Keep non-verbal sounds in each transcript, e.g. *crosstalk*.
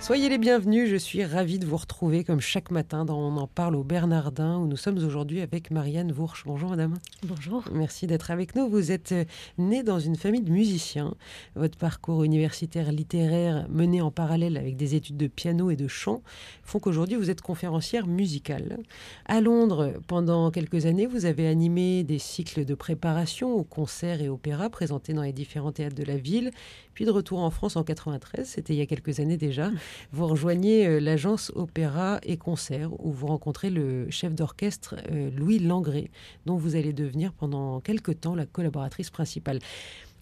Soyez les bienvenus, je suis ravie de vous retrouver comme chaque matin dans On en parle au Bernardin où nous sommes aujourd'hui avec Marianne Vourche. Bonjour madame. Bonjour. Merci d'être avec nous. Vous êtes euh, née dans une famille de musiciens. Votre parcours universitaire littéraire mené en parallèle avec des études de piano et de chant font qu'aujourd'hui vous êtes conférencière musicale. À Londres, pendant quelques années, vous avez animé des cycles de préparation aux concerts et opéras présentés dans les différents théâtres de la ville. Puis de retour en France en 93, c'était il y a quelques années déjà, vous rejoignez euh, l'agence Opéra et Concert où vous rencontrez le chef d'orchestre euh, Louis Langré, dont vous allez devenir pendant quelques temps la collaboratrice principale.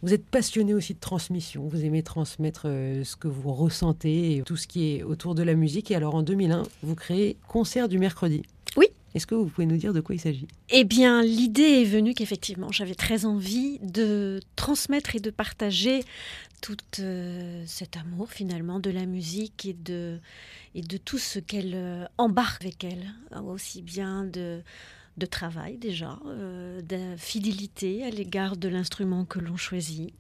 Vous êtes passionné aussi de transmission, vous aimez transmettre euh, ce que vous ressentez et tout ce qui est autour de la musique. Et alors en 2001, vous créez Concert du mercredi. Est-ce que vous pouvez nous dire de quoi il s'agit? Eh bien, l'idée est venue qu'effectivement, j'avais très envie de transmettre et de partager tout euh, cet amour finalement de la musique et de, et de tout ce qu'elle euh, embarque avec elle, hein, aussi bien de, de travail déjà, euh, de fidélité à l'égard de l'instrument que l'on choisit,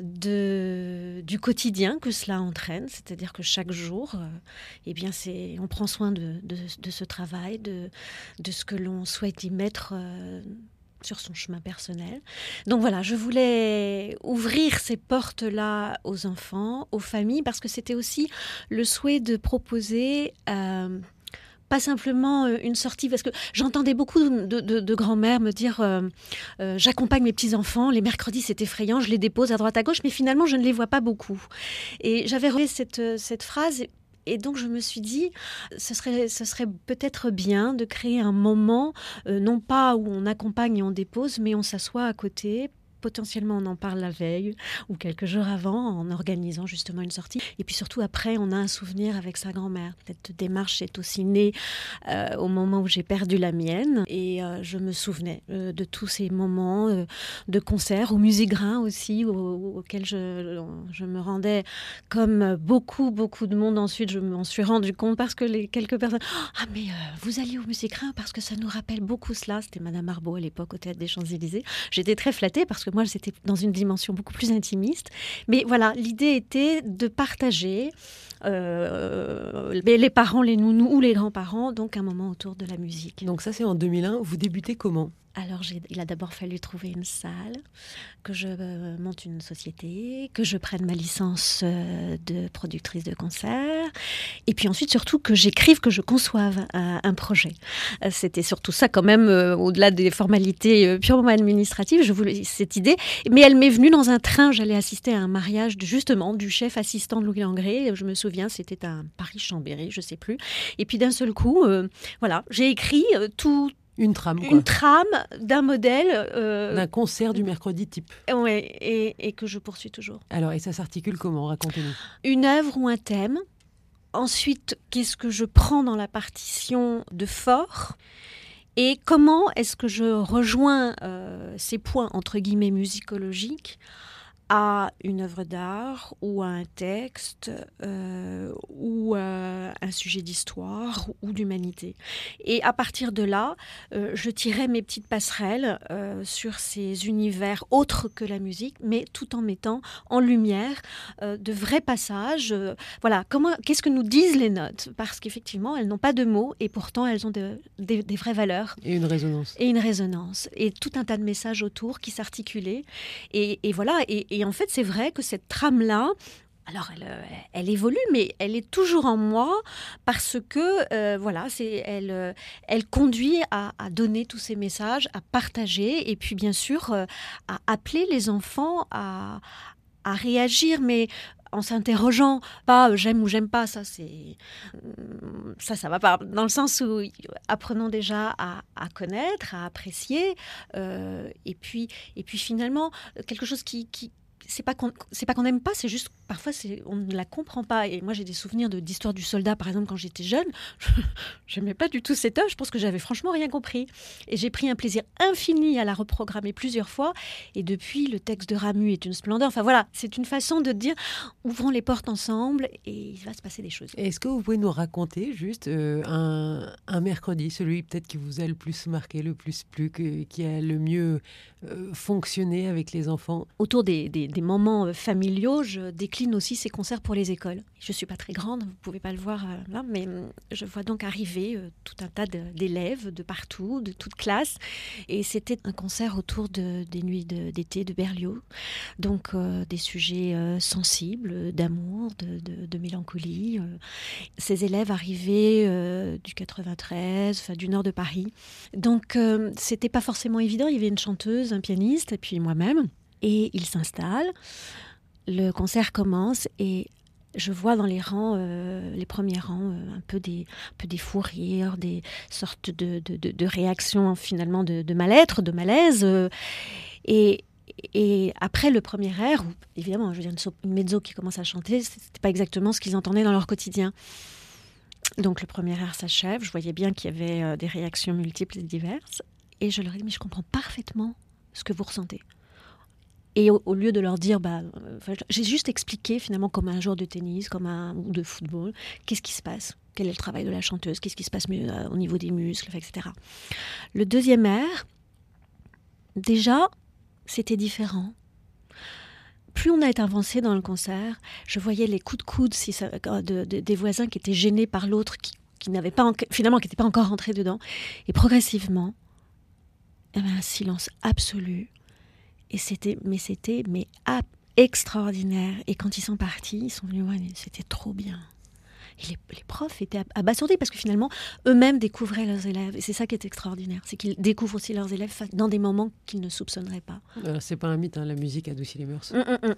de, du quotidien que cela entraîne, c'est-à-dire que chaque jour, eh bien c'est, on prend soin de, de, ce travail, de, de ce que l'on souhaite y mettre sur son chemin personnel. Donc voilà, je voulais ouvrir ces portes-là aux enfants, aux familles, parce que c'était aussi le souhait de proposer... Euh, pas simplement euh, une sortie, parce que j'entendais beaucoup de, grands-mères me dire euh, j'accompagne mes petits-enfants, les mercredis c'est effrayant, je les dépose à droite à gauche, mais finalement je ne les vois pas beaucoup. Et j'avais relevé cette, cette phrase et donc je me suis dit, ce serait, ce serait peut-être bien de créer un moment, euh, non pas où on accompagne et on dépose, mais on s'assoit à côté potentiellement on en parle la veille ou quelques jours avant en organisant justement une sortie. Et puis surtout après, on a un souvenir avec sa grand-mère. Cette démarche est aussi née euh, au moment où j'ai perdu la mienne et euh, je me souvenais euh, de tous ces moments de concert, au musée Grain aussi, auxquels je, je, me rendais comme beaucoup, beaucoup de monde. Ensuite, je m'en suis rendu compte parce que les quelques personnes, ah mais vous alliez au musée Grain parce que ça nous rappelle beaucoup cela. C'était Madame Arbaud à l'époque au Théâtre des Champs-Élysées. J'étais très flattée parce que moi, c'était dans une dimension beaucoup plus intimiste. Mais voilà, l'idée était de partager euh, les parents, les nounous ou les grands-parents, donc un moment autour de la musique. Donc ça, c'est en 2001. Vous débutez comment? Alors, il a d'abord fallu trouver une salle, que je euh, monte une société, que je prenne ma licence euh, de productrice de concert, et puis ensuite, surtout, que j'écrive, que je conçoive un, projet. Euh, c'était surtout ça, quand même, au-delà des formalités purement administratives, je cette idée. Mais elle m'est venue dans un train. J'allais assister à un mariage, de, justement, du chef assistant de Louis Langré. Je me souviens, c'était à Paris-Chambéry, je sais plus. Et puis d'un seul coup, voilà, j'ai écrit tout une trame, quoi. Une trame d'un modèle. Euh, d'un concert du mercredi type. Oui, et, et, que je poursuis toujours. Alors, et ça s'articule comment? Racontez-nous. Une œuvre ou un thème. Ensuite, qu'est-ce que je prends dans la partition de fort? Et comment est-ce que je rejoins euh, ces points entre guillemets musicologiques? À une œuvre d'art ou à un texte euh, ou à un sujet d'histoire ou d'humanité. Et à partir de là, euh, je tirais mes petites passerelles euh, sur ces univers autres que la musique, mais tout en mettant en lumière de vrais passages. voilà, comment, qu'est-ce que nous disent les notes? Parce qu'effectivement, elles n'ont pas de mots et pourtant elles ont des vraies valeurs. Et une résonance. Et une résonance. Et tout un tas de messages autour qui s'articulaient. Et, voilà, et et en fait, c'est vrai que cette trame-là, alors, elle, euh, elle, évolue, mais elle est toujours en moi parce que, euh, voilà, c'est elle, euh, elle conduit à, donner tous ces messages, à partager et puis, bien sûr, à appeler les enfants à, à réagir, mais en s'interrogeant, pas j'aime ou j'aime pas, ça c'est ça ça va pas dans le sens où apprenons déjà à, connaître, à apprécier, et puis et puis finalement quelque chose qui, qui c'est pas qu'on c'est pas qu'on n'aime pas, c'est juste parfois on ne la comprend pas. Et moi, j'ai des souvenirs d'histoire du soldat, par exemple, quand j'étais jeune. *laughs* Je n'aimais pas du tout cette œuvre. Je pense que j'avais franchement rien compris. Et j'ai pris un plaisir infini à la reprogrammer plusieurs fois. Et depuis, le texte de Ramu est une splendeur. Enfin voilà, c'est une façon de dire ouvrons les portes ensemble et il va se passer des choses. Est-ce que vous pouvez nous raconter juste euh, un, mercredi, celui peut-être qui vous a le plus marqué, le plus plu, qui a le mieux euh, fonctionné avec les enfants? Autour des, moments euh, familiaux, je décline aussi ces concerts pour les écoles. Je ne suis pas très grande, vous ne pouvez pas le voir là, mais je vois donc arriver tout un tas d'élèves de, partout, de toutes classes. Et c'était un concert autour de, des nuits d'été de, Berlioz. Donc des sujets sensibles, d'amour, de, mélancolie. Ces élèves arrivaient du 93, enfin, du nord de Paris. Donc c'était pas forcément évident. Il y avait une chanteuse, un pianiste, et puis moi-même. Et ils s'installent. Le concert commence et je vois dans les rangs, euh, les premiers rangs, euh, un peu des, un peu des fous rires, des sortes de, de, de, réactions finalement de, mal-être, de malaise. Euh, et, après le premier air, évidemment, je veux dire, une, mezzo qui commence à chanter, c'était pas exactement ce qu'ils entendaient dans leur quotidien. Donc le premier air s'achève, je voyais bien qu'il y avait des réactions multiples et diverses. Et je leur ai dit, mais je comprends parfaitement ce que vous ressentez. Et au, lieu de leur dire, bah, j'ai juste expliqué finalement comme un joueur de tennis, comme un ou de football, qu'est-ce qui se passe, quel est le travail de la chanteuse, qu'est-ce qui se passe mieux au niveau des muscles, etc. Le deuxième air, déjà, c'était différent. Plus on a été avancé dans le concert, je voyais les coups de coude si des voisins qui étaient gênés par l'autre, qui, n'avait pas finalement qui n'était pas encore rentré dedans. Et progressivement, il y avait un silence absolu et c'était, mais c'était, mais extraordinaire. Et quand ils sont partis, ils sont venus voir, c'était trop bien. Et les, profs étaient abasourdis parce que finalement, eux-mêmes découvraient leurs élèves. Et c'est ça qui est extraordinaire, c'est qu'ils découvrent aussi leurs élèves dans des moments qu'ils ne soupçonneraient pas. c'est pas un mythe, hein, la musique adoucit les mœurs. Hum, hum, hum.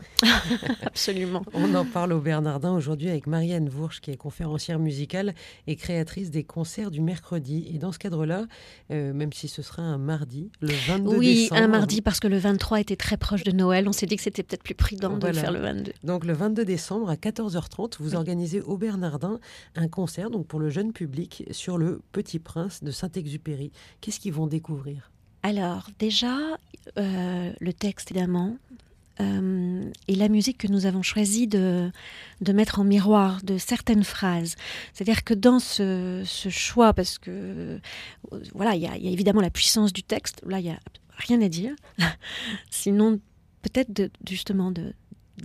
Absolument. On en parle au Bernardin aujourd'hui avec Marianne Vourge, qui est conférencière musicale et créatrice des concerts du mercredi. Et dans ce cadre-là, euh, même si ce sera un mardi, le 22 oui, décembre. Oui, un mardi parce que le 23 était très proche de Noël. On s'est dit que c'était peut-être plus prudent de faire le 22. Donc le 22 décembre à 14h30, vous organisez au Bernardin un concert donc pour le jeune public sur le Petit Prince de Saint-Exupéry. Qu'est-ce qu'ils vont découvrir? Alors déjà, euh, le texte évidemment, euh, et la musique que nous avons choisi de, de mettre en miroir de certaines phrases. C'est-à-dire que dans ce, choix, parce que euh, voilà, il y, a évidemment la puissance du texte, là il n'y a rien à dire, *laughs* sinon peut-être justement de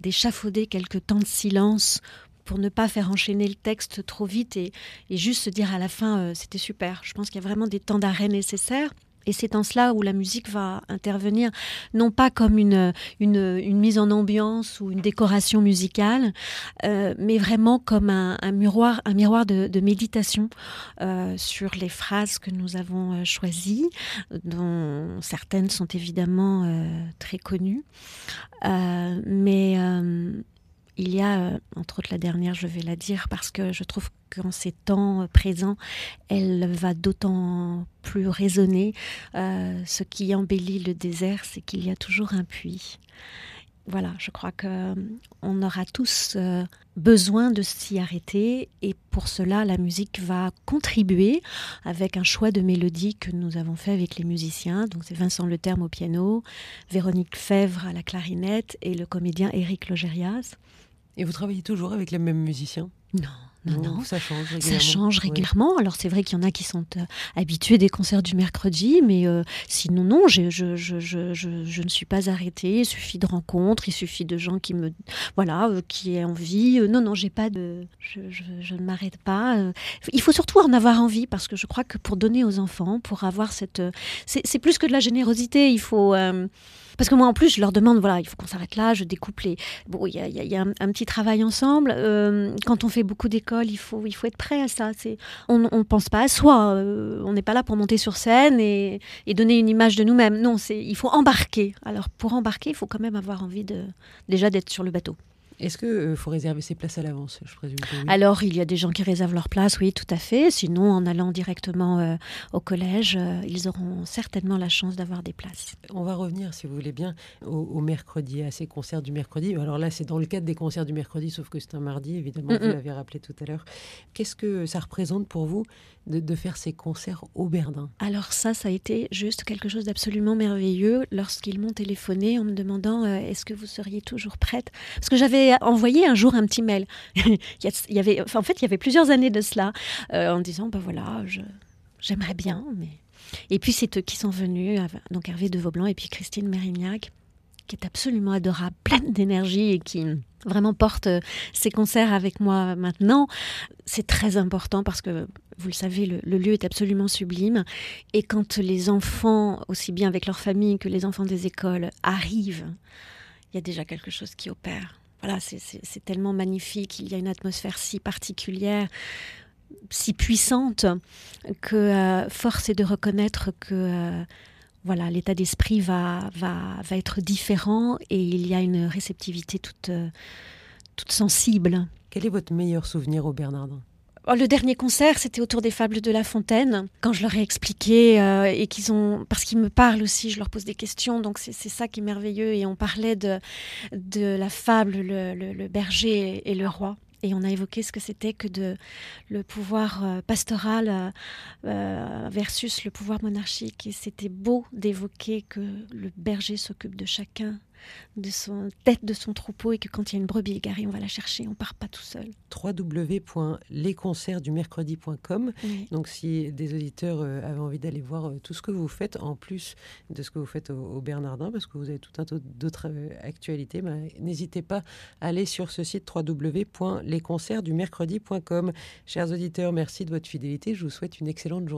d'échafauder quelques temps de silence pour ne pas faire enchaîner le texte trop vite et, juste se dire à la fin euh, c'était super. Je pense qu'il y a vraiment des temps d'arrêt nécessaires. Et c'est en cela où la musique va intervenir, non pas comme une, une, mise en ambiance ou une décoration musicale, euh, mais vraiment comme un, miroir, un miroir de, méditation euh, sur les phrases que nous avons choisies, dont certaines sont évidemment très connues. mais il y a, euh, entre autres la dernière, je vais la dire, parce que je trouve qu'en ces temps euh, présents, elle va d'autant plus résonner. Euh, ce qui embellit le désert, c'est qu'il y a toujours un puits. Voilà, je crois qu'on aura tous besoin de s'y arrêter et pour cela la musique va contribuer avec un choix de mélodie que nous avons fait avec les musiciens. Donc c'est Vincent Leterme au piano, Véronique Fèvre à la clarinette et le comédien Éric Logérias. Et vous travaillez toujours avec les mêmes musiciens? Non. Non, non, ça change régulièrement. Ça change régulièrement. Alors c'est vrai qu'il y en a qui sont euh, habitués des concerts du mercredi, mais euh, sinon non, je, je, je, je, ne suis pas arrêtée. Il suffit de rencontres, il suffit de gens qui me, voilà, euh, qui aient envie. non, non, j'ai pas de, je, ne m'arrête pas. il faut surtout en avoir envie parce que je crois que pour donner aux enfants, pour avoir cette, c'est plus que de la générosité. Il faut parce que moi, en plus, je leur demande, voilà, il faut qu'on s'arrête là, je découpe les... Bon, il y a, un, petit travail ensemble. Euh, quand on fait beaucoup d'écoles, il faut, il faut être prêt à ça. C'est, on ne pense pas à soi. Euh, on n'est pas là pour monter sur scène et, donner une image de nous-mêmes. Non, c'est, il faut embarquer. Alors, pour embarquer, il faut quand même avoir envie de, déjà d'être sur le bateau. Est-ce qu'il faut réserver ses places à l'avance Je présume que oui. Alors, il y a des gens qui réservent leurs places, oui, tout à fait. Sinon, en allant directement au collège, ils auront certainement la chance d'avoir des places. On va revenir, si vous voulez bien, au, mercredi, à ces concerts du mercredi. Alors là, c'est dans le cadre des concerts du mercredi, sauf que c'est un mardi, évidemment, vous l'avez rappelé tout à l'heure. Qu'est-ce que ça représente pour vous de, faire ces concerts au Berdin Alors ça, ça a été juste quelque chose d'absolument merveilleux lorsqu'ils m'ont téléphoné en me demandant euh, est-ce que vous seriez toujours prête? Parce que j'avais envoyé un jour un petit mail. *laughs* il, y avait, en fait, il y avait plusieurs années de cela, euh, en disant ben voilà, j'aimerais bien, et puis c'est eux qui sont venus, donc Hervé de Vaublanc et puis Christine Mérignac, qui est absolument adorable, pleine d'énergie et qui vraiment porte euh, ses concerts avec moi maintenant. C'est très important parce que, vous le savez, le, lieu est absolument sublime. Et quand les enfants, aussi bien avec leur famille que les enfants des écoles, arrivent, il y a déjà quelque chose qui opère. Voilà, c'est tellement magnifique, il y a une atmosphère si particulière si puissante que euh, force est de reconnaître que euh, voilà l'état d'esprit va, va, va, être différent et il y a une réceptivité toute, euh, toute sensible. Quel est votre meilleur souvenir au Bernardin le dernier concert, c'était autour des fables de La Fontaine. Quand je leur ai expliqué et qu'ils ont, parce qu'ils me parlent aussi, je leur pose des questions, donc c'est ça qui est merveilleux. Et on parlait de, de la fable, le berger et le roi. Et on a évoqué ce que c'était que de le pouvoir euh, pastoral euh, euh, versus le pouvoir monarchique. Et c'était beau d'évoquer que le berger s'occupe de chacun de son tête de son troupeau et que quand il y a une brebis égarée, on va la chercher, on part pas tout seul. www.lesconcertsdumercredi.com. Donc si des auditeurs euh, avaient envie d'aller voir euh, tout ce que vous faites en plus de ce que vous faites au, Bernardin parce que vous avez tout un tas d'autres euh, actualités, bah, n'hésitez pas à aller sur ce site www.lesconcertsdumercredi.com. Chers auditeurs, merci de votre fidélité. Je vous souhaite une excellente journée.